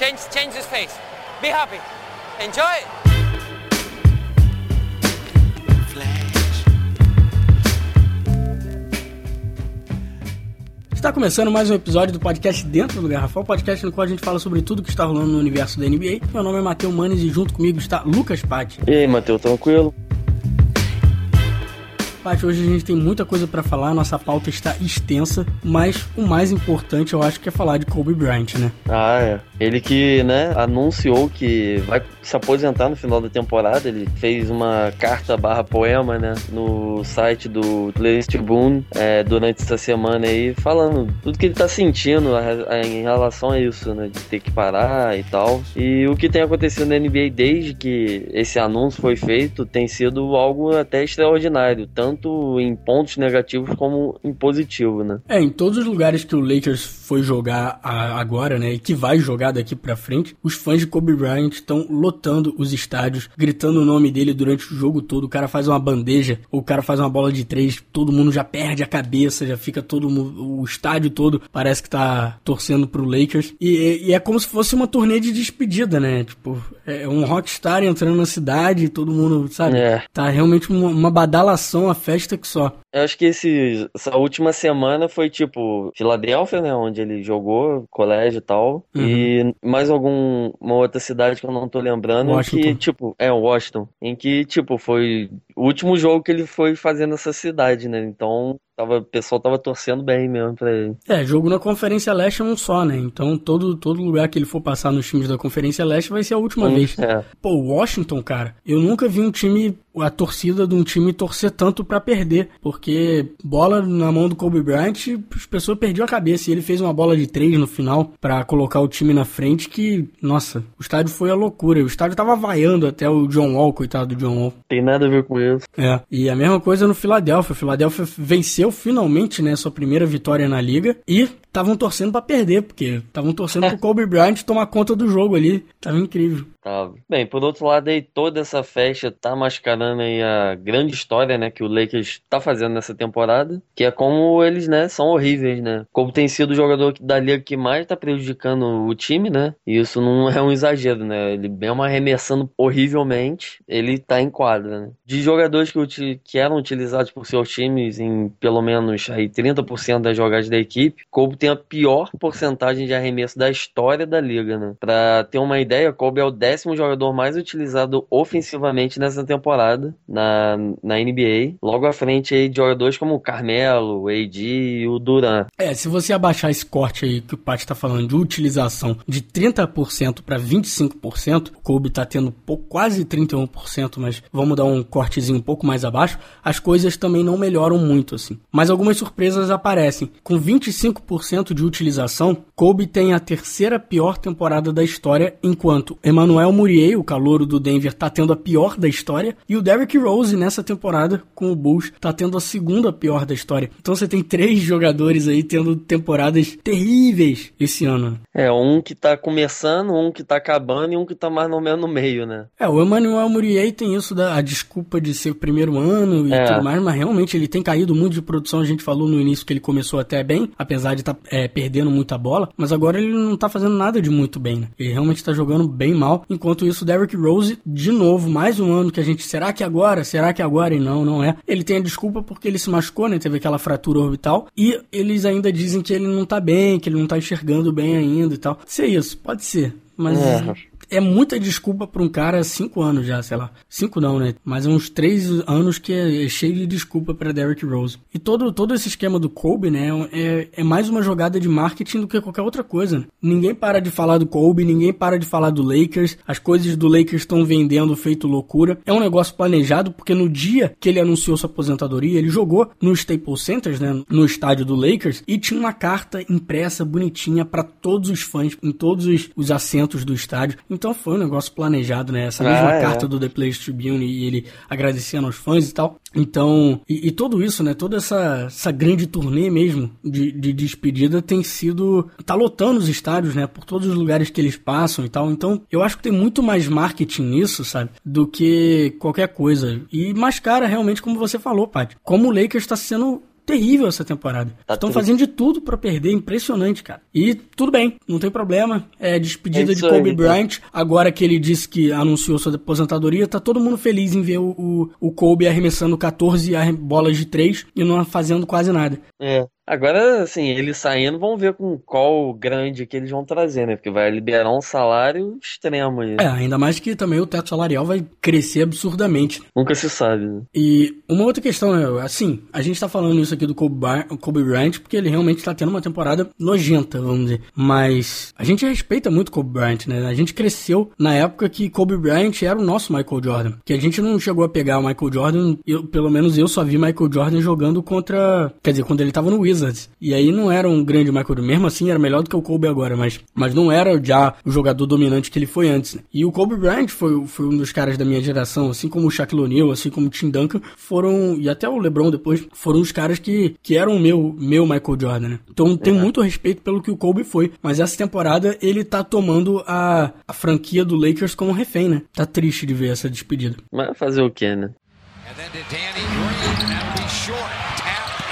Change, change his face. Be happy. Enjoy. Está começando mais um episódio do podcast Dentro do Garrafão, podcast no qual a gente fala sobre tudo que está rolando no universo da NBA. Meu nome é Matheus Manes e junto comigo está Lucas Patti. E aí, Matheus, tranquilo? Paty, hoje a gente tem muita coisa para falar, nossa pauta está extensa, mas o mais importante eu acho que é falar de Kobe Bryant, né? Ah, é. Ele que, né, anunciou que vai se aposentar no final da temporada. Ele fez uma carta barra poema, né, no site do Players Tribune é, durante essa semana aí, falando tudo que ele tá sentindo em relação a isso, né, de ter que parar e tal. E o que tem acontecido na NBA desde que esse anúncio foi feito tem sido algo até extraordinário, tanto em pontos negativos como em positivo, né? É, em todos os lugares que o Lakers foi jogar agora, né, e que vai jogar daqui para frente, os fãs de Kobe Bryant estão lotando os estádios, gritando o nome dele durante o jogo todo. O cara faz uma bandeja, ou o cara faz uma bola de três, todo mundo já perde a cabeça, já fica todo o estádio todo parece que tá torcendo pro Lakers. E, e é como se fosse uma turnê de despedida, né? Tipo, é um rockstar entrando na cidade, todo mundo, sabe? É. Tá realmente uma, uma badalação, festa que só. Eu acho que esse, essa última semana foi tipo Filadélfia, né? Onde ele jogou, colégio e tal. Uhum. E mais alguma outra cidade que eu não tô lembrando. Washington. Que, tipo, é Washington. Em que, tipo, foi o último jogo que ele foi fazer nessa cidade, né? Então tava, o pessoal tava torcendo bem mesmo pra ele. É, jogo na Conferência Leste é um só, né? Então todo, todo lugar que ele for passar nos times da Conferência Leste vai ser a última hum, vez. É. Pô, Washington, cara, eu nunca vi um time, a torcida de um time torcer tanto para perder, porque bola na mão do Kobe Bryant, as pessoas perdiam a cabeça e ele fez uma bola de três no final para colocar o time na frente que, nossa, o estádio foi a loucura. O estádio tava vaiando até o John Wall, coitado do John Wall. Tem nada a ver com isso. É, e a mesma coisa no Philadelphia. O Philadelphia venceu finalmente, né, sua primeira vitória na liga e estavam torcendo para perder, porque estavam torcendo pro Kobe Bryant tomar conta do jogo ali. Tava incrível. Bem, por outro lado aí, toda essa festa tá mascarando aí a grande história, né, que o Lakers tá fazendo nessa temporada, que é como eles, né, são horríveis, né? Como tem sido o jogador da liga que mais tá prejudicando o time, né? E isso não é um exagero, né? Ele mesmo arremessando horrivelmente, ele tá em quadra, né? De jogadores que, que eram utilizados por seus times em pelo menos aí 30% das jogadas da equipe, Kobe tem a pior porcentagem de arremesso da história da liga, né? Pra ter uma ideia, Kobe é o décimo jogador mais utilizado ofensivamente nessa temporada na, na NBA. Logo à frente aí de jogadores como o Carmelo, o AD e o Duran. É, se você abaixar esse corte aí que o Pat tá falando de utilização de 30% para 25%, o Kobe tá tendo quase 31%, mas vamos dar um cortezinho um pouco mais abaixo, as coisas também não melhoram muito assim. Mas algumas surpresas aparecem. Com 25% de utilização, Kobe tem a terceira pior temporada da história, enquanto Emmanuel Emmanuel Murier, o calouro do Denver, tá tendo a pior da história. E o Derrick Rose, nessa temporada, com o Bulls, tá tendo a segunda pior da história. Então você tem três jogadores aí tendo temporadas terríveis esse ano. É, um que tá começando, um que tá acabando e um que tá mais ou menos no meio, né? É, o Emmanuel Murier tem isso da a desculpa de ser o primeiro ano e é. tudo mais, mas realmente ele tem caído muito de produção. A gente falou no início que ele começou até bem, apesar de estar tá, é, perdendo muita bola, mas agora ele não tá fazendo nada de muito bem, né? Ele realmente tá jogando bem mal. Enquanto isso, Derrick Rose, de novo, mais um ano que a gente. Será que agora? Será que agora? E não, não é. Ele tem a desculpa porque ele se machucou, né? Teve aquela fratura orbital. E eles ainda dizem que ele não tá bem, que ele não tá enxergando bem ainda e tal. Se é isso, pode ser. Mas. É é muita desculpa para um cara cinco anos já, sei lá. Cinco não, né? Mas uns três anos que é cheio de desculpa para Derrick Rose. E todo, todo esse esquema do Kobe, né? É, é mais uma jogada de marketing do que qualquer outra coisa. Né? Ninguém para de falar do Kobe, ninguém para de falar do Lakers. As coisas do Lakers estão vendendo feito loucura. É um negócio planejado porque no dia que ele anunciou sua aposentadoria, ele jogou no Staples Center, né? No estádio do Lakers e tinha uma carta impressa bonitinha para todos os fãs em todos os, os assentos do estádio. Então foi um negócio planejado, né? Essa mesma ah, é. carta do The Players Tribune e ele agradecendo aos fãs e tal. Então, e, e, tudo isso, né? Toda essa, essa grande turnê mesmo de, de despedida tem sido. tá lotando os estádios, né? Por todos os lugares que eles passam e tal. Então, eu acho que tem muito mais marketing nisso, sabe? Do que qualquer coisa. E mais cara, realmente, como você falou, Paty. Como o Lakers está sendo terrível essa temporada. Tá Estão fazendo de tudo para perder, impressionante, cara. E tudo bem, não tem problema. É despedida é de Kobe aí, Bryant. Tá. Agora que ele disse que anunciou sua aposentadoria, tá todo mundo feliz em ver o, o, o Kobe arremessando 14 bolas de 3 e não fazendo quase nada. É. Agora, assim, eles saindo, vamos ver com qual grande que eles vão trazer, né? Porque vai liberar um salário extremo aí. É, ainda mais que também o teto salarial vai crescer absurdamente. Nunca se sabe, né? E uma outra questão é, assim, a gente tá falando isso aqui do Kobe, Bar Kobe Bryant porque ele realmente tá tendo uma temporada nojenta, vamos dizer. Mas a gente respeita muito Kobe Bryant, né? A gente cresceu na época que Kobe Bryant era o nosso Michael Jordan. Que a gente não chegou a pegar o Michael Jordan, eu, pelo menos eu só vi Michael Jordan jogando contra. Quer dizer, quando ele tava no Wizards Wizards. E aí não era um grande Michael Jordan. Mesmo assim, era melhor do que o Kobe agora, mas, mas não era já o jogador dominante que ele foi antes. Né? E o Kobe Bryant foi, foi um dos caras da minha geração, assim como o Shaquille O'Neal, assim como o Tim Duncan, foram, e até o LeBron depois, foram os caras que, que eram o meu, meu Michael Jordan, né? Então tenho é. muito respeito pelo que o Kobe foi, mas essa temporada ele tá tomando a, a franquia do Lakers como refém, né? Tá triste de ver essa despedida. Mas fazer o quê, né? And then to Danny Green,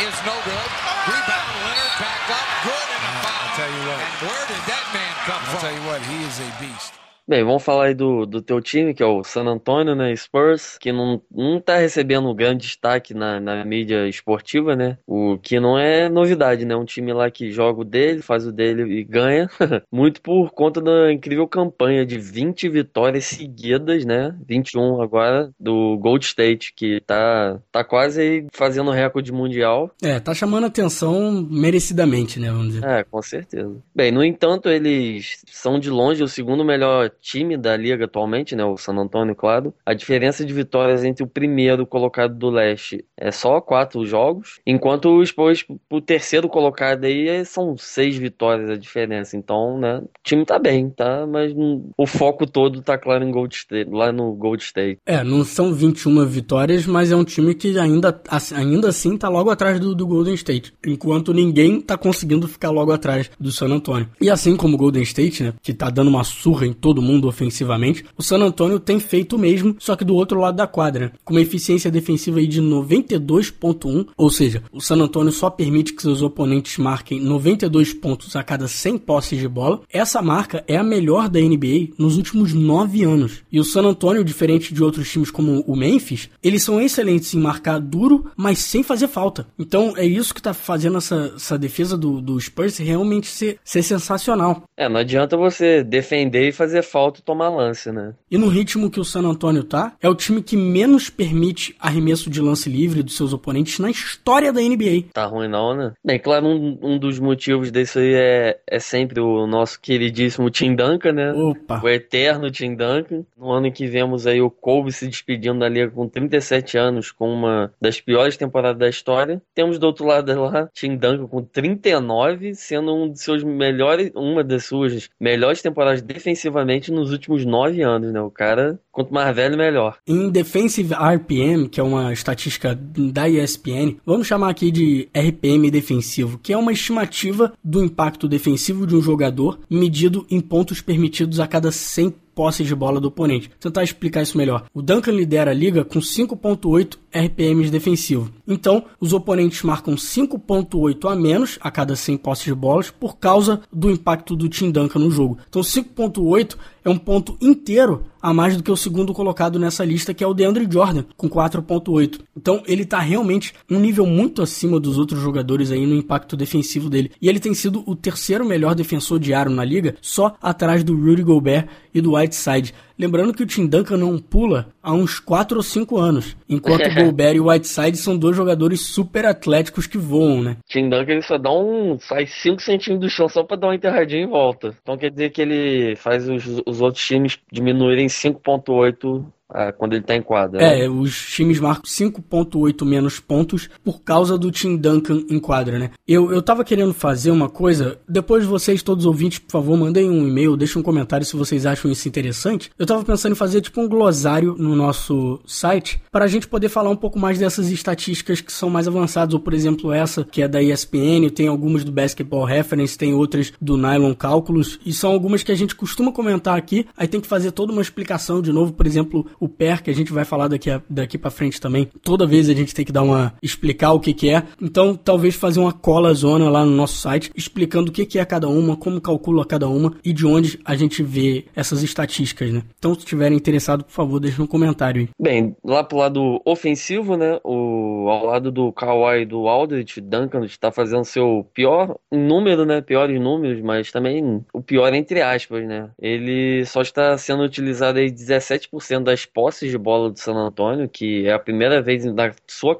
is no good. Rebound, Leonard back up, good, and a foul. I'll tell you what. And where did that man come I'll from? I'll tell you what, he is a beast. Bem, vamos falar aí do, do teu time, que é o San Antonio, né? Spurs, que não, não tá recebendo um grande destaque na, na mídia esportiva, né? O que não é novidade, né? Um time lá que joga o dele, faz o dele e ganha. Muito por conta da incrível campanha de 20 vitórias seguidas, né? 21 agora, do Gold State, que tá, tá quase aí fazendo recorde mundial. É, tá chamando atenção merecidamente, né? Vamos dizer. É, com certeza. Bem, no entanto, eles são de longe o segundo melhor time da liga atualmente, né, o San Antonio, claro. A diferença de vitórias entre o primeiro colocado do leste é só quatro jogos, enquanto Spurs, o terceiro colocado aí, é, são seis vitórias a diferença. Então, né, o time tá bem, tá? Mas o foco todo tá claro em Gold State, lá no Gold State. É, não são 21 vitórias, mas é um time que ainda, ainda assim tá logo atrás do, do Golden State, enquanto ninguém tá conseguindo ficar logo atrás do San Antonio. E assim como o Golden State, né, que tá dando uma surra em todo mundo mundo ofensivamente, o San Antonio tem feito o mesmo, só que do outro lado da quadra, com uma eficiência defensiva de 92.1, ou seja, o San Antonio só permite que seus oponentes marquem 92 pontos a cada 100 posses de bola. Essa marca é a melhor da NBA nos últimos 9 anos. E o San Antonio, diferente de outros times como o Memphis, eles são excelentes em marcar duro, mas sem fazer falta. Então é isso que está fazendo essa, essa defesa do, do Spurs realmente ser, ser sensacional. É, não adianta você defender e fazer falta falta tomar lance, né? E no ritmo que o San Antonio tá, é o time que menos permite arremesso de lance livre dos seus oponentes na história da NBA. Tá ruim não, né? Bem, claro, um, um dos motivos disso aí é, é sempre o nosso queridíssimo Tim Duncan, né? Opa! O eterno Tim Duncan. No ano em que vemos aí o Kobe se despedindo da liga com 37 anos, com uma das piores temporadas da história. Temos do outro lado lá, Tim Duncan com 39, sendo um de seus melhores, uma das suas melhores temporadas defensivamente nos últimos nove anos, né? O cara, quanto mais velho, melhor. Em Defensive RPM, que é uma estatística da ESPN, vamos chamar aqui de RPM defensivo, que é uma estimativa do impacto defensivo de um jogador medido em pontos permitidos a cada 100 posses de bola do oponente. Vou tentar explicar isso melhor. O Duncan lidera a liga com 5.8 RPMs defensivo. Então, os oponentes marcam 5.8 a menos a cada 100 posses de bolas por causa do impacto do Tim Duncan no jogo. Então, 5.8 é um ponto inteiro a mais do que o segundo colocado nessa lista, que é o DeAndre Jordan, com 4.8. Então ele está realmente um nível muito acima dos outros jogadores aí no impacto defensivo dele. E ele tem sido o terceiro melhor defensor diário na liga, só atrás do Rudy Gobert e do Whiteside. Lembrando que o Tim Duncan não pula há uns 4 ou 5 anos, enquanto o Gobert e o Whiteside são dois jogadores super atléticos que voam, né? Tim Duncan ele só dá um. sai 5 centímetros do chão só pra dar uma enterradinha em volta. Então quer dizer que ele faz os, os outros times diminuírem 5,8 ah, quando ele tá em quadra. É, né? os times marcam 5.8 menos pontos por causa do Tim Duncan em quadra, né? Eu, eu tava querendo fazer uma coisa, depois vocês, todos os ouvintes, por favor, mandem um e-mail, deixem um comentário se vocês acham isso interessante. Eu tava pensando em fazer tipo um glossário no nosso site para a gente poder falar um pouco mais dessas estatísticas que são mais avançadas, ou por exemplo essa que é da ESPN, tem algumas do Basketball Reference, tem outras do Nylon Cálculos, e são algumas que a gente costuma comentar aqui, aí tem que fazer toda uma explicação de novo, por exemplo, o PER, que a gente vai falar daqui, daqui para frente também. Toda vez a gente tem que dar uma. explicar o que, que é. Então, talvez fazer uma cola zona lá no nosso site, explicando o que, que é cada uma, como calcula cada uma e de onde a gente vê essas estatísticas, né? Então, se estiverem interessado, por favor, deixe no comentário aí. Bem, lá pro lado ofensivo, né? O, ao lado do Kawhi do Aldridge, Duncan está fazendo seu pior número, né? Piores números, mas também o pior entre aspas, né? Ele só está sendo utilizado aí 17% das posses de bola do San Antonio, que é a primeira vez na sua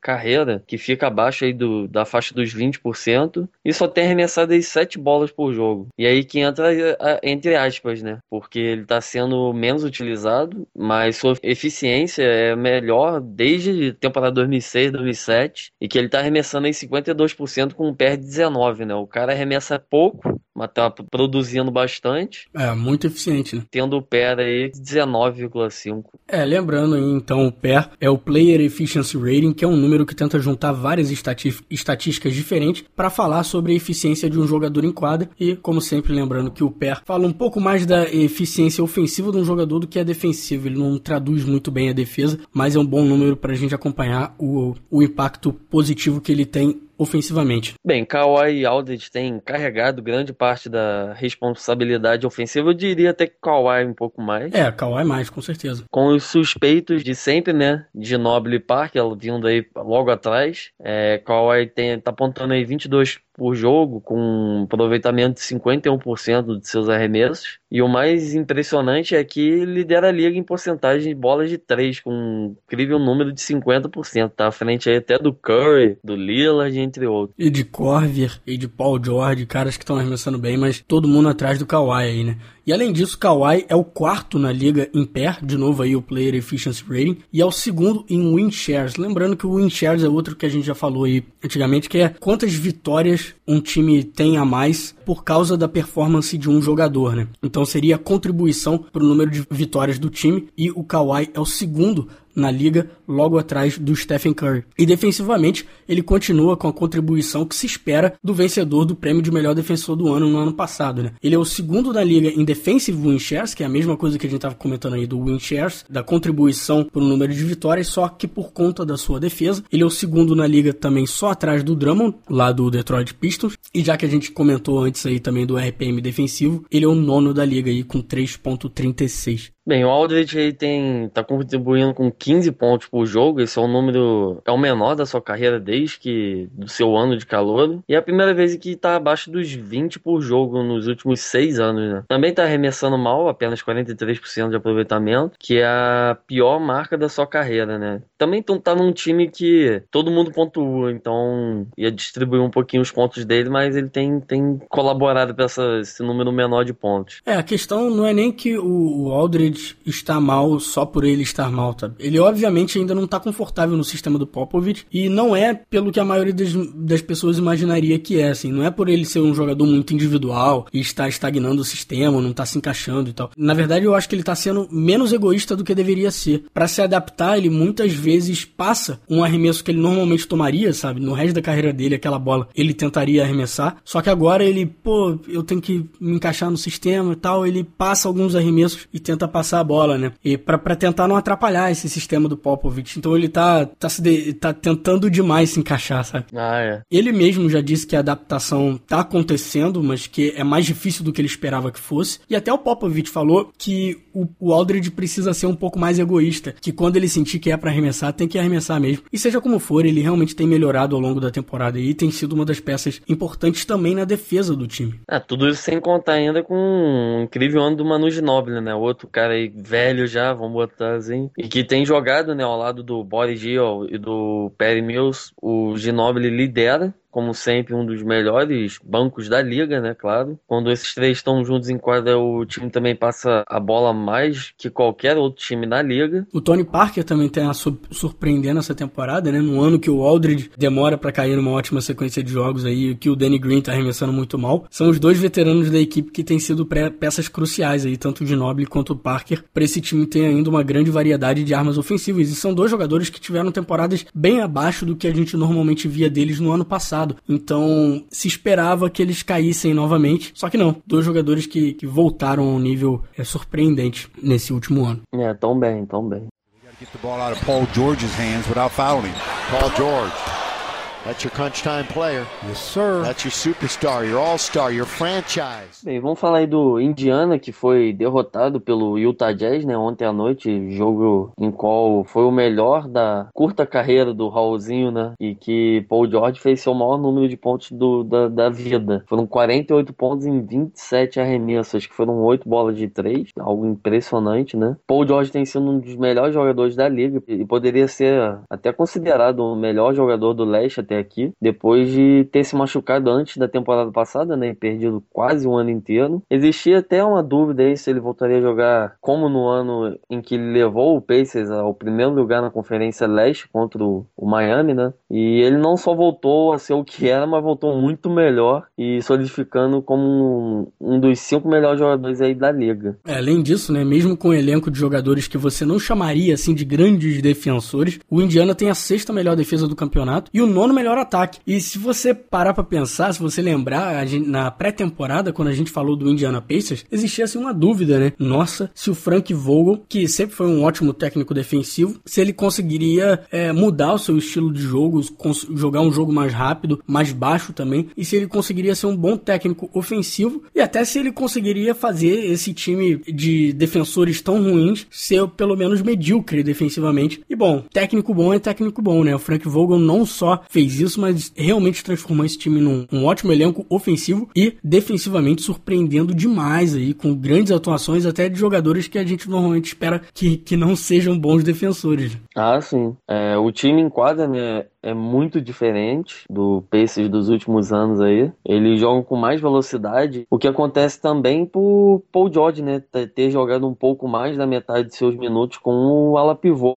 carreira que fica abaixo aí do, da faixa dos 20%, e só tem arremessado aí 7 bolas por jogo. E aí que entra entre aspas, né? Porque ele está sendo menos utilizado, mas sua eficiência é melhor desde temporada 2006, 2007, e que ele está arremessando em 52% com um pé de 19, né? O cara arremessa pouco, mas tá produzindo bastante. É, muito eficiente, né? Tendo o PER aí 19,5. É, lembrando então, o PER é o Player Efficiency Rating, que é um número que tenta juntar várias estatísticas diferentes para falar sobre a eficiência de um jogador em quadra. E, como sempre, lembrando que o PER fala um pouco mais da eficiência ofensiva de um jogador do que a defensiva. Ele não traduz muito bem a defesa, mas é um bom número para a gente acompanhar o, o impacto positivo que ele tem ofensivamente? Bem, Kawhi e Aldridge têm carregado grande parte da responsabilidade ofensiva. Eu diria até que Kawhi um pouco mais. É, Kawhi mais, com certeza. Com os suspeitos de sempre, né? De Noble Park, vindo aí logo atrás. É, Kawhi tem, tá apontando aí 22 por jogo, com um aproveitamento de 51% de seus arremessos. E o mais impressionante é que lidera a liga em porcentagem de bolas de 3, com um incrível número de 50%. Tá à frente aí até do Curry, do Lillard, entre outros. E de Corver, e de Paul George, caras que estão arremessando bem, mas todo mundo atrás do Kawhi aí, né? E além disso, Kawhi é o quarto na liga em pé, de novo aí o Player Efficiency Rating, e é o segundo em win shares. Lembrando que o win shares é outro que a gente já falou aí antigamente, que é quantas vitórias um time tem a mais por causa da performance de um jogador, né? Então seria a contribuição para o número de vitórias do time, e o Kawhi é o segundo na liga, logo atrás do Stephen Curry. E defensivamente, ele continua com a contribuição que se espera do vencedor do prêmio de melhor defensor do ano no ano passado, né? Ele é o segundo da liga em defensive win shares, que é a mesma coisa que a gente estava comentando aí do win shares, da contribuição para o número de vitórias, só que por conta da sua defesa. Ele é o segundo na liga também só atrás do Drummond, lá do Detroit Pistons. E já que a gente comentou antes aí também do RPM defensivo, ele é o nono da liga aí com 3.36. Bem, o Aldridge aí tem, tá contribuindo com 15 pontos por jogo, esse é o número, é o menor da sua carreira desde que, do seu ano de calor, e é a primeira vez que tá abaixo dos 20 por jogo nos últimos 6 anos, né? Também tá arremessando mal, apenas 43% de aproveitamento, que é a pior marca da sua carreira, né? Também tá num time que todo mundo pontua, então ia distribuir um pouquinho os pontos dele, mas ele tem, tem colaborado para esse número menor de pontos. É, a questão não é nem que o Aldridge está mal só por ele estar mal, tá? Ele obviamente ainda não está confortável no sistema do Popovich e não é pelo que a maioria das, das pessoas imaginaria que é, assim. Não é por ele ser um jogador muito individual e estar estagnando o sistema, não está se encaixando e tal. Na verdade, eu acho que ele está sendo menos egoísta do que deveria ser. Para se adaptar, ele muitas vezes passa um arremesso que ele normalmente tomaria, sabe? No resto da carreira dele, aquela bola, ele tentaria arremessar. Só que agora ele, pô, eu tenho que me encaixar no sistema e tal. Ele passa alguns arremessos e tenta passar passar a bola, né? E para tentar não atrapalhar esse sistema do Popovich. Então ele tá, tá, se de, tá tentando demais se encaixar, sabe? Ah, é. Ele mesmo já disse que a adaptação tá acontecendo, mas que é mais difícil do que ele esperava que fosse. E até o Popovich falou que o, o Aldridge precisa ser um pouco mais egoísta, que quando ele sentir que é para arremessar, tem que arremessar mesmo. E seja como for, ele realmente tem melhorado ao longo da temporada e tem sido uma das peças importantes também na defesa do time. Ah, tudo isso sem contar ainda com um incrível ano do Manu Ginobili, né? Outro cara aí velho já, vamos botar assim, e que tem jogado, né, ao lado do Boris Gil e do Perry Mills, o Ginobili lidera como sempre, um dos melhores bancos da liga, né? Claro. Quando esses três estão juntos em quadra, o time também passa a bola mais que qualquer outro time da liga. O Tony Parker também tem a surpreendendo essa temporada, né? No ano que o Aldridge demora para cair numa ótima sequência de jogos aí, que o Danny Green tá arremessando muito mal. São os dois veteranos da equipe que têm sido peças cruciais aí, tanto de Noble quanto o Parker, para esse time ter ainda uma grande variedade de armas ofensivas. E são dois jogadores que tiveram temporadas bem abaixo do que a gente normalmente via deles no ano passado passado. Então se esperava que eles caíssem novamente. Só que não. Dois jogadores que, que voltaram a um nível é, surpreendente nesse último ano. É, tão bem, tão bem. Get the ball out of Paul George's hands without fouling. Paul George. That's your crunch time player. Yes, sir. That's your superstar, your all-star, your franchise. Bem, vamos falar aí do Indiana, que foi derrotado pelo Utah Jazz, né, ontem à noite, jogo em qual foi o melhor da curta carreira do Raulzinho, né, e que Paul George fez seu maior número de pontos do, da, da vida. Foram 48 pontos em 27 arremessos, que foram 8 bolas de 3, algo impressionante, né. Paul George tem sido um dos melhores jogadores da liga e poderia ser até considerado o melhor jogador do leste até aqui, depois de ter se machucado antes da temporada passada, né, e perdido quase um ano inteiro. Existia até uma dúvida aí se ele voltaria a jogar como no ano em que ele levou o Pacers ao primeiro lugar na Conferência Leste contra o, Miami, né? E ele não só voltou a ser o que era, mas voltou muito melhor e solidificando como um, um dos cinco melhores jogadores aí da liga. É, além disso, né, mesmo com o um elenco de jogadores que você não chamaria assim de grandes defensores, o Indiana tem a sexta melhor defesa do campeonato e o nono melhor melhor ataque. E se você parar para pensar, se você lembrar, gente, na pré-temporada, quando a gente falou do Indiana Pacers, existia assim uma dúvida, né? Nossa, se o Frank Vogel, que sempre foi um ótimo técnico defensivo, se ele conseguiria é, mudar o seu estilo de jogo, jogar um jogo mais rápido, mais baixo também, e se ele conseguiria ser um bom técnico ofensivo, e até se ele conseguiria fazer esse time de defensores tão ruins ser pelo menos medíocre defensivamente. E bom, técnico bom é técnico bom, né? O Frank Vogel não só fez isso, mas realmente transformou esse time num um ótimo elenco ofensivo e defensivamente surpreendendo demais aí, com grandes atuações até de jogadores que a gente normalmente espera que, que não sejam bons defensores. Ah, sim. É, o time em quadra, né, é muito diferente do Pacers dos últimos anos aí. Eles jogam com mais velocidade, o que acontece também por Paul George, né, ter jogado um pouco mais da metade de seus minutos com o ala pivô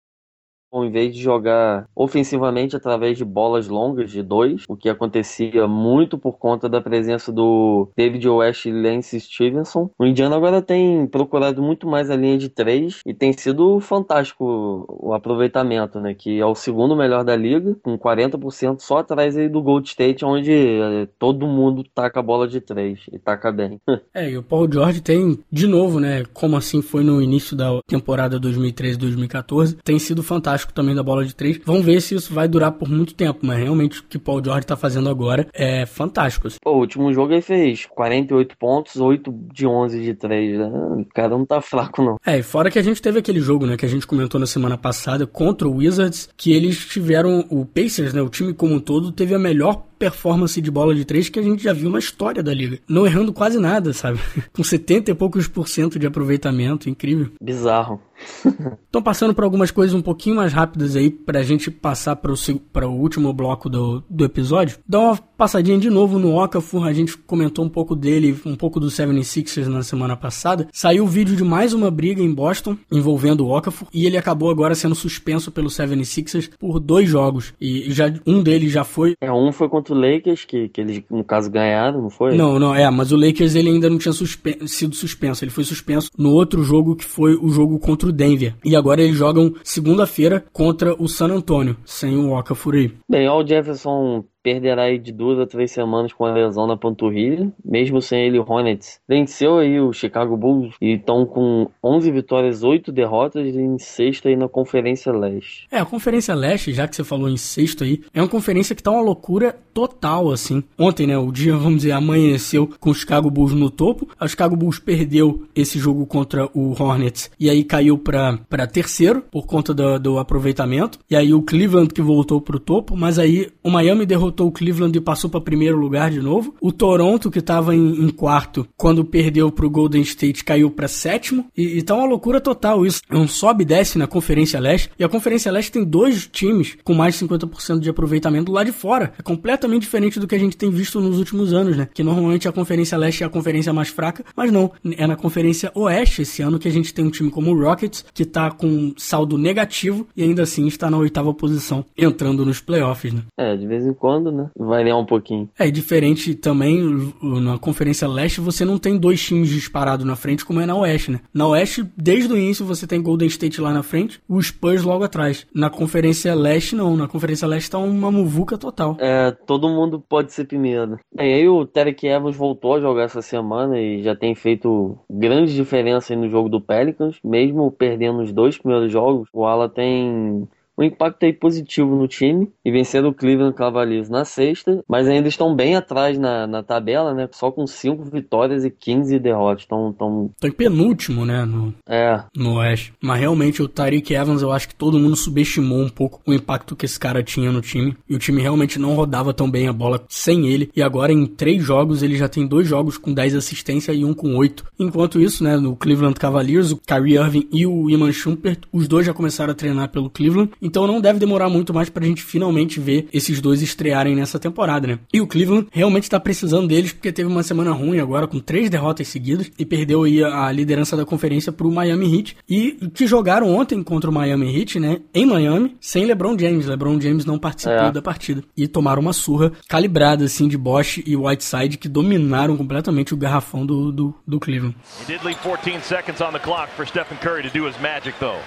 ao invés de jogar ofensivamente através de bolas longas de dois, o que acontecia muito por conta da presença do David West e Lance Stevenson, o Indiana agora tem procurado muito mais a linha de três e tem sido fantástico o aproveitamento, né? Que é o segundo melhor da liga, com 40% só atrás aí do Gold State, onde é, todo mundo taca a bola de três e taca bem. é, e o Paul George tem, de novo, né? Como assim foi no início da temporada 2013-2014, tem sido fantástico fantástico também da bola de três. Vamos ver se isso vai durar por muito tempo, mas realmente o que Paul George tá fazendo agora é fantástico. Pô, o último jogo ele fez 48 pontos, 8 de 11 de 3, né? O cara não tá fraco, não. É, e fora que a gente teve aquele jogo, né, que a gente comentou na semana passada contra o Wizards, que eles tiveram, o Pacers, né, o time como um todo, teve a melhor performance de bola de três que a gente já viu na história da liga. Não errando quase nada, sabe? Com 70 e poucos por cento de aproveitamento, incrível. Bizarro. Estão passando por algumas coisas um pouquinho mais rápidas aí pra gente passar para o último bloco do, do episódio. Dá uma passadinha de novo no Okafor, a gente comentou um pouco dele, um pouco do 76ers na semana passada. Saiu o vídeo de mais uma briga em Boston envolvendo o Okafor e ele acabou agora sendo suspenso pelo 76ers por dois jogos. E já um deles já foi. É, um foi contra o Lakers, que, que eles no caso ganharam, não foi? Não, não, é, mas o Lakers ele ainda não tinha sido suspenso. Ele foi suspenso no outro jogo que foi o jogo contra o Denver. E agora eles jogam segunda-feira contra o San Antonio, sem o Okafor. Bem, o Jefferson perderá aí de duas a três semanas com a lesão na panturrilha, mesmo sem ele o Hornets. Venceu aí o Chicago Bulls e estão com 11 vitórias, 8 derrotas em sexto aí na Conferência Leste. É, a Conferência Leste, já que você falou em sexto aí, é uma conferência que tá uma loucura total, assim. Ontem, né, o dia, vamos dizer, amanheceu com o Chicago Bulls no topo. O Chicago Bulls perdeu esse jogo contra o Hornets e aí caiu para terceiro por conta do, do aproveitamento. E aí o Cleveland que voltou pro topo, mas aí o Miami derrotou o Cleveland e passou para primeiro lugar de novo. O Toronto, que estava em, em, quarto, quando perdeu para o Golden State, caiu para sétimo. E, e tá uma loucura total isso. É um sobe e desce na Conferência Leste. E a Conferência Leste tem dois times com mais de 50% de aproveitamento lá de fora. É completamente diferente do que a gente tem visto nos últimos anos, né? Que normalmente a Conferência Leste é a conferência mais fraca, mas não. É na Conferência Oeste esse ano que a gente tem um time como o Rockets, que tá com saldo negativo e ainda assim está na oitava posição, entrando nos playoffs, né? É, de vez em quando jogando, né? Variar um pouquinho. É, diferente também, na Conferência Leste, você não tem dois times disparados na frente, como é na Oeste, né? Na Oeste, desde o início, você tem Golden State lá na frente, o Spurs logo atrás. Na Conferência Leste, não. Na Conferência Leste tá uma muvuca total. É, todo mundo pode ser primeiro. E aí o Derek Evans voltou a jogar essa semana e já tem feito grande diferença no jogo do Pelicans, mesmo perdendo os dois primeiros jogos. O Ala tem um impacto aí positivo no time e venceram o Cleveland Cavaliers na sexta, mas ainda estão bem atrás na, na tabela, né? Só com 5 vitórias e 15 derrotas. Estão tão... em penúltimo, né? No, é. no Oeste. Mas realmente o Tariq Evans, eu acho que todo mundo subestimou um pouco o impacto que esse cara tinha no time. E o time realmente não rodava tão bem a bola sem ele. E agora em três jogos ele já tem dois jogos com 10 assistências e um com 8. Enquanto isso, né? No Cleveland Cavaliers, o Kyrie Irving e o Iman Shumpert, os dois já começaram a treinar pelo Cleveland. Então não deve demorar muito mais pra gente finalmente ver esses dois estrearem nessa temporada, né? E o Cleveland realmente tá precisando deles porque teve uma semana ruim agora com três derrotas seguidas e perdeu aí a liderança da conferência pro Miami Heat e que jogaram ontem contra o Miami Heat, né? Em Miami, sem LeBron James. LeBron James não participou é. da partida e tomaram uma surra calibrada assim de Bosch e Whiteside que dominaram completamente o garrafão do, do, do Cleveland. He did leave 14 seconds on the clock for Stephen Curry to do his magic though.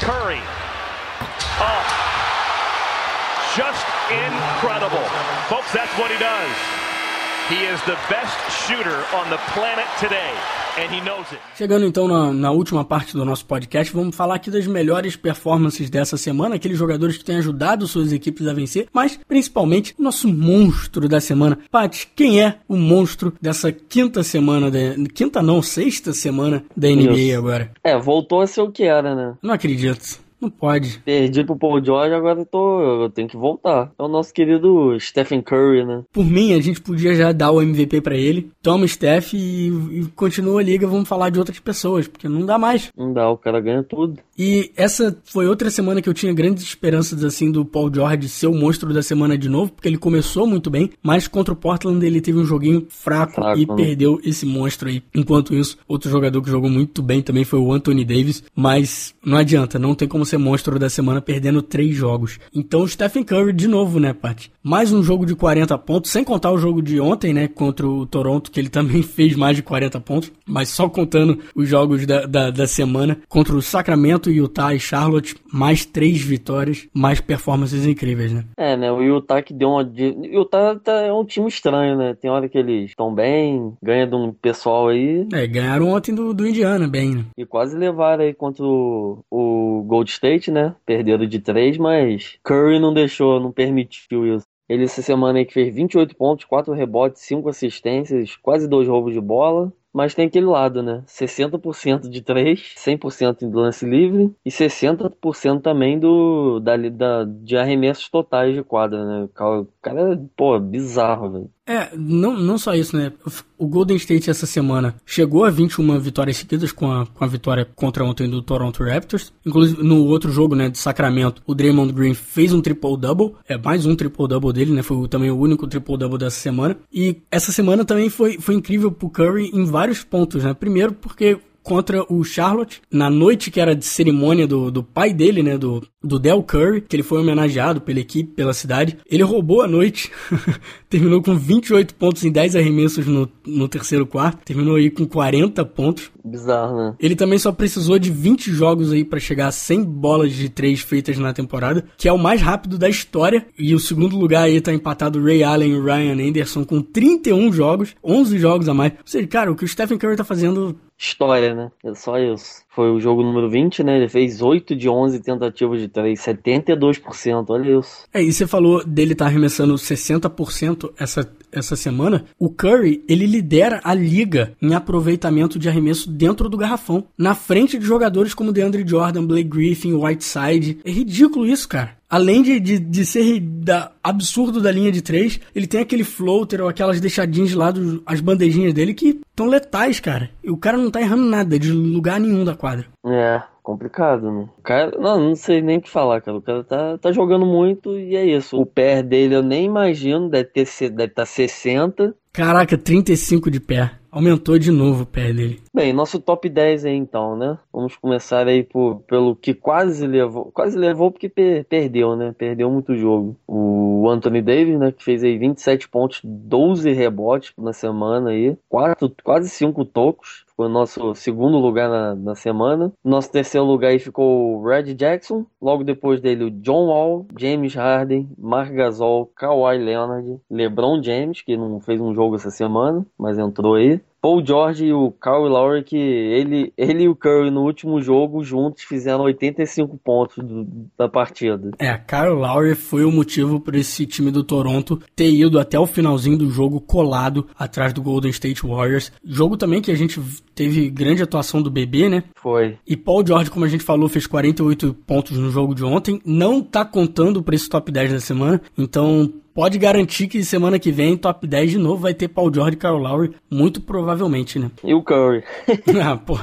Curry Oh, just incredible. Folks, that's what he does. He is the best shooter on the planet today. And he knows it. Chegando então na, na, última parte do nosso podcast, vamos falar aqui das melhores performances dessa semana, aqueles jogadores que têm ajudado suas equipes a vencer, mas principalmente nosso monstro da semana. Pat, quem é o monstro dessa quinta semana, de, quinta não, sexta semana da NBA Isso. agora? É, voltou a ser o que era, né? Não acredito. Não pode. Perdi pro Paul George, agora eu, tô, eu tenho que voltar. É o nosso querido Stephen Curry, né? Por mim, a gente podia já dar o MVP para ele. Toma o Steph e, e, continua a liga, vamos falar de outras pessoas, porque não dá mais. Não dá, o cara ganha tudo. E essa foi outra semana que eu tinha grandes esperanças, assim, do Paul George ser o monstro da semana de novo, porque ele começou muito bem, mas contra o Portland ele teve um joguinho fraco, fraco e né? perdeu esse monstro aí. Enquanto isso, outro jogador que jogou muito bem também foi o Anthony Davis, mas não adianta, não tem como ser monstro da semana perdendo três jogos. Então o Stephen Curry de novo, né, Pat? Mais um jogo de 40 pontos, sem contar o jogo de ontem, né, contra o Toronto, que ele também fez mais de 40 pontos, mas só contando os jogos da, da, da semana. Contra o Sacramento, Utah e Charlotte, mais três vitórias, mais performances incríveis, né? É, né, o Utah que deu uma... O Utah tá, é um time estranho, né? Tem hora que eles estão bem, ganha de um pessoal aí. É, ganharam ontem do, do Indiana, bem, né? E quase levaram aí contra o, o Gold State né? Perderam de 3, mas Curry não deixou, não permitiu isso. Ele essa semana aí que fez 28 pontos, 4 rebotes, 5 assistências, quase 2 roubos de bola. Mas tem aquele lado, né? 60% de 3, 100% de lance livre e 60% também do, da, da, de arremessos totais de quadra, né? Cara, pô, bizarro, velho. É, não, não só isso, né? O Golden State essa semana chegou a 21 vitórias seguidas com a, com a vitória contra ontem do Toronto Raptors. Inclusive, no outro jogo, né, de Sacramento, o Draymond Green fez um triple-double. É, mais um triple-double dele, né? Foi também o único triple-double dessa semana. E essa semana também foi, foi incrível pro Curry em vários pontos, né? Primeiro porque contra o Charlotte, na noite que era de cerimônia do, do pai dele, né, do, do Del Curry, que ele foi homenageado pela equipe, pela cidade. Ele roubou a noite, terminou com 28 pontos em 10 arremessos no, no terceiro quarto, terminou aí com 40 pontos. Bizarro, né? Ele também só precisou de 20 jogos aí para chegar a 100 bolas de 3 feitas na temporada, que é o mais rápido da história. E o segundo lugar aí tá empatado Ray Allen e Ryan Anderson com 31 jogos, 11 jogos a mais. Ou seja, cara, o que o Stephen Curry tá fazendo história, né? É só isso. Foi o jogo número 20, né? Ele fez 8 de 11 tentativas de 3, 72%, olha isso. É, e você falou dele estar tá arremessando 60% essa, essa semana. O Curry, ele lidera a liga em aproveitamento de arremesso dentro do garrafão, na frente de jogadores como DeAndre Jordan, Blake Griffin, Whiteside. É ridículo isso, cara além de, de, de ser da, absurdo da linha de três, ele tem aquele floater ou aquelas deixadinhas de lado, as bandejinhas dele que estão letais, cara. E o cara não tá errando nada de lugar nenhum da quadra. É, complicado, né? O cara, não, não sei nem o que falar, cara. O cara tá, tá jogando muito e é isso. O pé dele eu nem imagino, deve ter deve tá 60 Caraca, 35 de pé. Aumentou de novo o pé dele. Bem, nosso top 10 aí então, né? Vamos começar aí por, pelo que quase levou. Quase levou porque per, perdeu, né? Perdeu muito jogo. O Anthony Davis, né? Que fez aí 27 pontos, 12 rebotes na semana aí. Quatro, quase 5 tocos. O nosso segundo lugar na, na semana. Nosso terceiro lugar aí ficou o Red Jackson. Logo depois dele, o John Wall, James Harden, Mark Gasol, Kawhi Leonard, LeBron James, que não fez um jogo essa semana, mas entrou aí. Paul George e o Kyle Lowry, que ele, ele e o Curry no último jogo juntos fizeram 85 pontos do, da partida. É, Kyle Lowry foi o motivo para esse time do Toronto ter ido até o finalzinho do jogo colado atrás do Golden State Warriors. Jogo também que a gente teve grande atuação do bebê, né? Foi. E Paul George, como a gente falou, fez 48 pontos no jogo de ontem. Não tá contando para esse top 10 da semana, então pode garantir que semana que vem, top 10 de novo, vai ter Paul George e Kyle Lowry, muito provavelmente, né? E o Curry. ah, pô.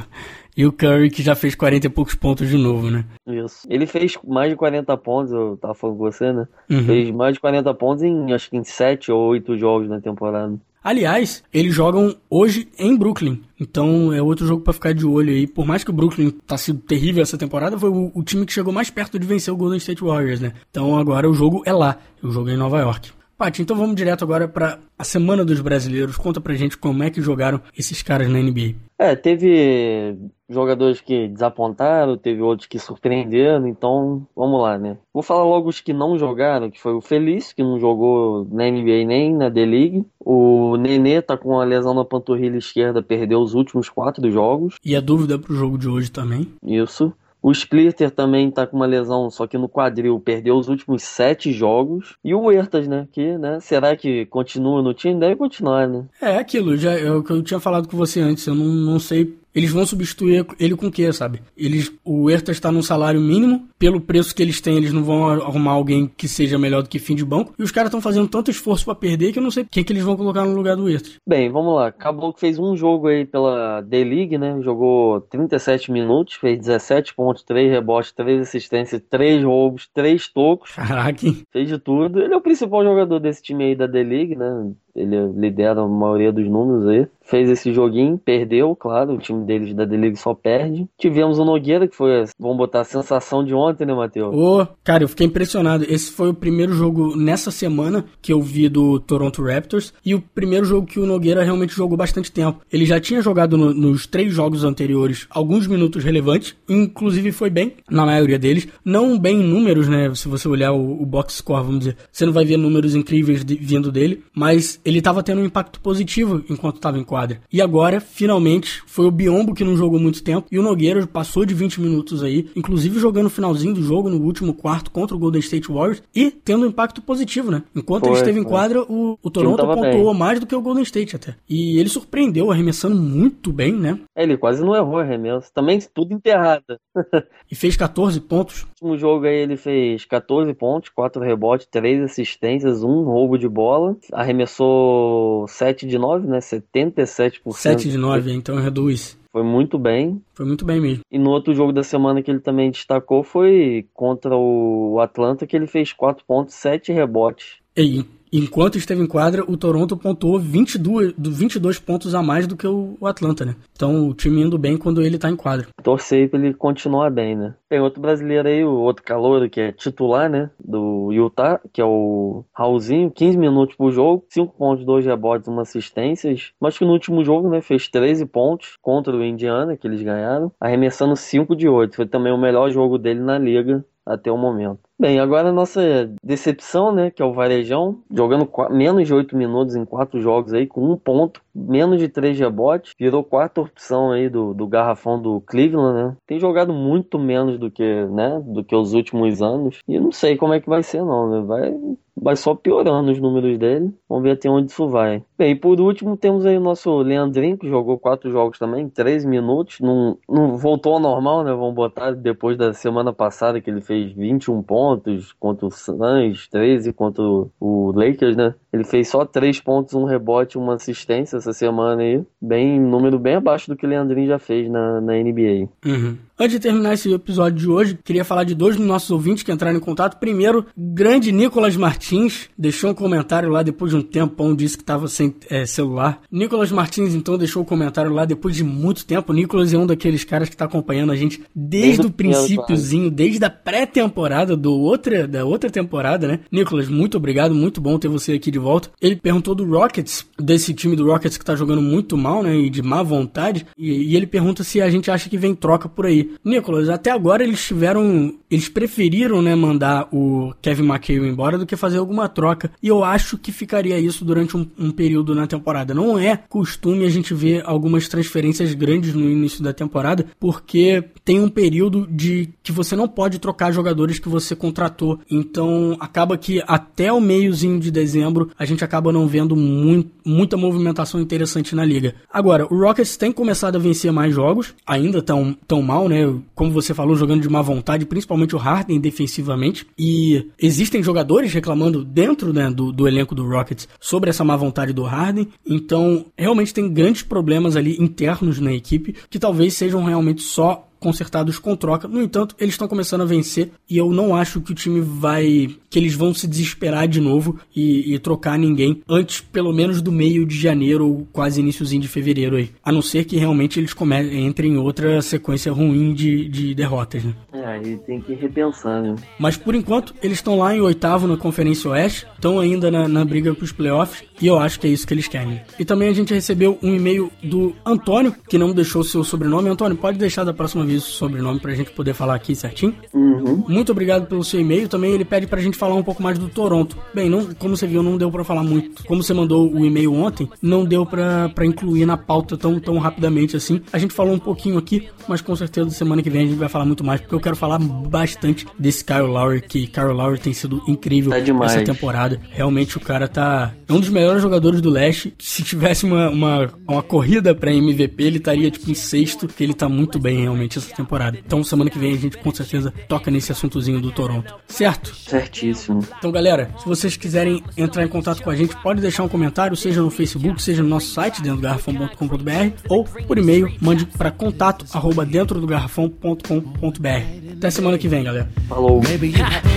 E o Curry que já fez 40 e poucos pontos de novo, né? Isso. Ele fez mais de 40 pontos, eu tava falando com você, né? Uhum. Fez mais de 40 pontos em acho que em 7 ou 8 jogos na temporada. Aliás, eles jogam hoje em Brooklyn. Então é outro jogo para ficar de olho aí. Por mais que o Brooklyn tá sido terrível essa temporada, foi o, o, time que chegou mais perto de vencer o Golden State Warriors, né? Então agora o jogo é lá. O jogo é em Nova York. Paty, então vamos direto agora para a Semana dos Brasileiros. Conta pra gente como é que jogaram esses caras na NBA. É, teve jogadores que desapontaram, teve outros que surpreenderam, então vamos lá, né? Vou falar logo os que não jogaram, que foi o Feliz, que não jogou na NBA nem na D-League. O Nenê tá com uma lesão na panturrilha esquerda, perdeu os últimos quatro jogos. E a dúvida pro jogo de hoje também. Isso. O Splitter também tá com uma lesão, só que no quadril, perdeu os últimos sete jogos. E o Huertas, né? Que, né? Será que continua no time? Deve continuar, né? É aquilo, já é o que eu tinha falado com você antes. Eu não, não sei eles vão substituir ele com o quê, sabe? Eles, o Hertas está num salário mínimo, pelo preço que eles têm, eles não vão arrumar alguém que seja melhor do que fim de banco. E os caras estão fazendo tanto esforço para perder que eu não sei quem que eles vão colocar no lugar do Hertas. Bem, vamos lá. Acabou que fez um jogo aí pela D-League, né? Jogou 37 minutos, fez 17 pontos, 3 rebotes, 3 assistências, 3 roubos, 3 tocos. Caraca. Fez de tudo. Ele é o principal jogador desse time aí da D-League, né? Ele lidera a maioria dos números aí. Fez esse joguinho, perdeu, claro. O time deles da D-League só perde. Tivemos o Nogueira, que foi, vamos botar, a sensação de ontem, né, Matheus? Ô, oh, cara, eu fiquei impressionado. Esse foi o primeiro jogo nessa semana que eu vi do Toronto Raptors. E o primeiro jogo que o Nogueira realmente jogou bastante tempo. Ele já tinha jogado no, nos três jogos anteriores alguns minutos relevantes. Inclusive foi bem, na maioria deles. Não bem em números, né? Se você olhar o, o box score, vamos dizer. Você não vai ver números incríveis de, vindo dele. Mas ele estava tendo um impacto positivo enquanto estava em quadra. E agora, finalmente, foi o Biombo que não jogou muito tempo e o Nogueira passou de 20 minutos aí, inclusive jogando no finalzinho do jogo, no último quarto contra o Golden State Warriors e tendo um impacto positivo, né? Enquanto foi, ele esteve foi. em quadra, o, o Toronto pontuou bem. mais do que o Golden State até. E ele surpreendeu arremessando muito bem, né? É, ele quase não errou arremesso. Também tudo enterrado. e fez 14 pontos. No último jogo aí ele fez 14 pontos, 4 rebotes, 3 assistências, 1 roubo de bola. Arremessou 7 de 9, né? 77%. 7 de 9, então reduz. Foi muito bem. Foi muito bem mesmo. E no outro jogo da semana que ele também destacou foi contra o Atlanta, que ele fez 4 pontos, 7 rebotes. E Enquanto esteve em quadra, o Toronto pontuou 22, 22 pontos a mais do que o Atlanta, né? Então o time indo bem quando ele tá em quadra. Torcer pra ele continuar bem, né? Tem outro brasileiro aí, o outro calor que é titular, né? Do Utah, que é o Raulzinho, 15 minutos por jogo, 5 pontos, 2 rebotes, 1 assistências. Mas que no último jogo, né, fez 13 pontos contra o Indiana, que eles ganharam, arremessando 5 de 8. Foi também o melhor jogo dele na liga até o momento. Bem, agora a nossa decepção, né, que é o Varejão, jogando menos de 8 minutos em 4 jogos aí, com um ponto, menos de 3 rebotes, virou quarta opção aí do, do garrafão do Cleveland, né? Tem jogado muito menos do que, né, do que os últimos anos, e não sei como é que vai ser não, né? Vai vai só piorando os números dele. Vamos ver até onde isso vai. Bem, por último temos aí o nosso Leandrinho, que jogou quatro jogos também, 13 minutos. Não, não voltou ao normal, né? Vamos botar depois da semana passada que ele fez 21 pontos contra o Suns, 13 contra o Lakers, né? Ele fez só 3 pontos, um rebote, uma assistência essa semana aí. Bem, número bem abaixo do que o Leandrinho já fez na, na NBA. Uhum. Antes de terminar esse episódio de hoje, queria falar de dois dos nossos ouvintes que entraram em contato. Primeiro, grande Nicolas Martins, deixou um comentário lá depois de um tempão, disse que estava sem é, celular. Nicolas Martins, então, deixou o um comentário lá depois de muito tempo. O Nicolas é um daqueles caras que está acompanhando a gente desde, o princípiozinho, desde a pré-temporada do outra, da outra temporada, né? Nicolas, muito obrigado, muito bom ter você aqui de volta. Ele perguntou do Rockets, desse time do Rockets que está jogando muito mal, né? E de má vontade. E, e ele pergunta se a gente acha que vem troca por aí. Nicolas, até agora eles tiveram. Eles preferiram, né, mandar o Kevin McHale embora do que fazer alguma troca. E eu acho que ficaria isso durante um, um período na temporada. Não é costume a gente ver algumas transferências grandes no início da temporada, porque tem um período de que você não pode trocar jogadores que você contratou. Então acaba que até o meiozinho de dezembro a gente acaba não vendo muito, muita movimentação interessante na liga. Agora, o Rockets tem começado a vencer mais jogos, ainda tão, tão mal, né? Como você falou, jogando de má vontade, principalmente o Harden defensivamente. E existem jogadores reclamando dentro né, do, do elenco do Rockets sobre essa má vontade do Harden. Então, realmente tem grandes problemas ali internos na equipe que talvez sejam realmente só consertados com troca. No entanto, eles estão começando a vencer e eu não acho que o time vai. que eles vão se desesperar de novo e, e trocar ninguém antes, pelo menos, do meio de janeiro ou quase iníciozinho de fevereiro aí. A não ser que realmente eles entrem em outra sequência ruim de, de derrotas, né? É, aí tem que repensar, né? Mas por enquanto, eles estão lá em oitavo na Conferência Oeste, estão ainda na, na briga para os playoffs e eu acho que é isso que eles querem. E também a gente recebeu um e-mail do Antônio, que não deixou seu sobrenome. Antônio, pode deixar da próxima vez o sobrenome pra gente poder falar aqui certinho. Uhum. Muito obrigado pelo seu e-mail. Também ele pede pra gente falar um pouco mais do Toronto. Bem, não, como você viu, não deu pra falar muito. Como você mandou o e-mail ontem, não deu pra, pra incluir na pauta tão, tão rapidamente assim. A gente falou um pouquinho aqui, mas com certeza semana que vem a gente vai falar muito mais, porque eu quero falar bastante desse Kyle Lowry, que Kyle Lowry tem sido incrível tá essa temporada. Realmente o cara tá. É um dos melhores jogadores do leste. Se tivesse uma, uma, uma corrida para MVP, ele estaria tipo em sexto, que ele tá muito bem realmente essa temporada. Então semana que vem a gente com certeza toca nesse assuntozinho do Toronto. Certo? Certíssimo. Então galera, se vocês quiserem entrar em contato com a gente, pode deixar um comentário, seja no Facebook, seja no nosso site dentro do garrafão.com.br ou por e-mail, mande para contato arroba dentro do garrafão.com.br. Até semana que vem, galera. Falou.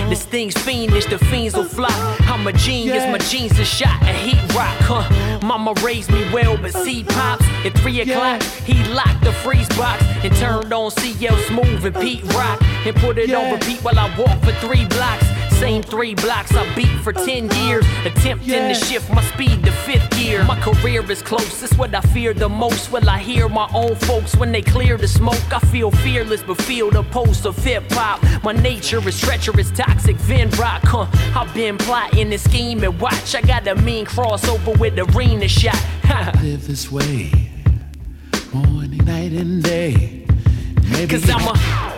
This thing's fiendish, the fiends will fly. I'm a genius, my jeans are shot and heat rock, huh? Mama raised me well, but seed pops at 3 o'clock. He locked the freeze box and turned on CL Smooth and Pete Rock and put it on repeat while I walk for three blocks. Same three blocks I beat for 10 uh-huh. years, attempting to shift my speed to fifth gear. My career is close, it's what I fear the most. Will I hear my own folks when they clear the smoke? I feel fearless, but feel the pulse of hip hop. My nature is treacherous, toxic, Vin Rock, huh? I've been plotting and scheming, watch. I got a mean crossover with the arena shot. live this way, morning, night, and day. Maybe Cause I'm a.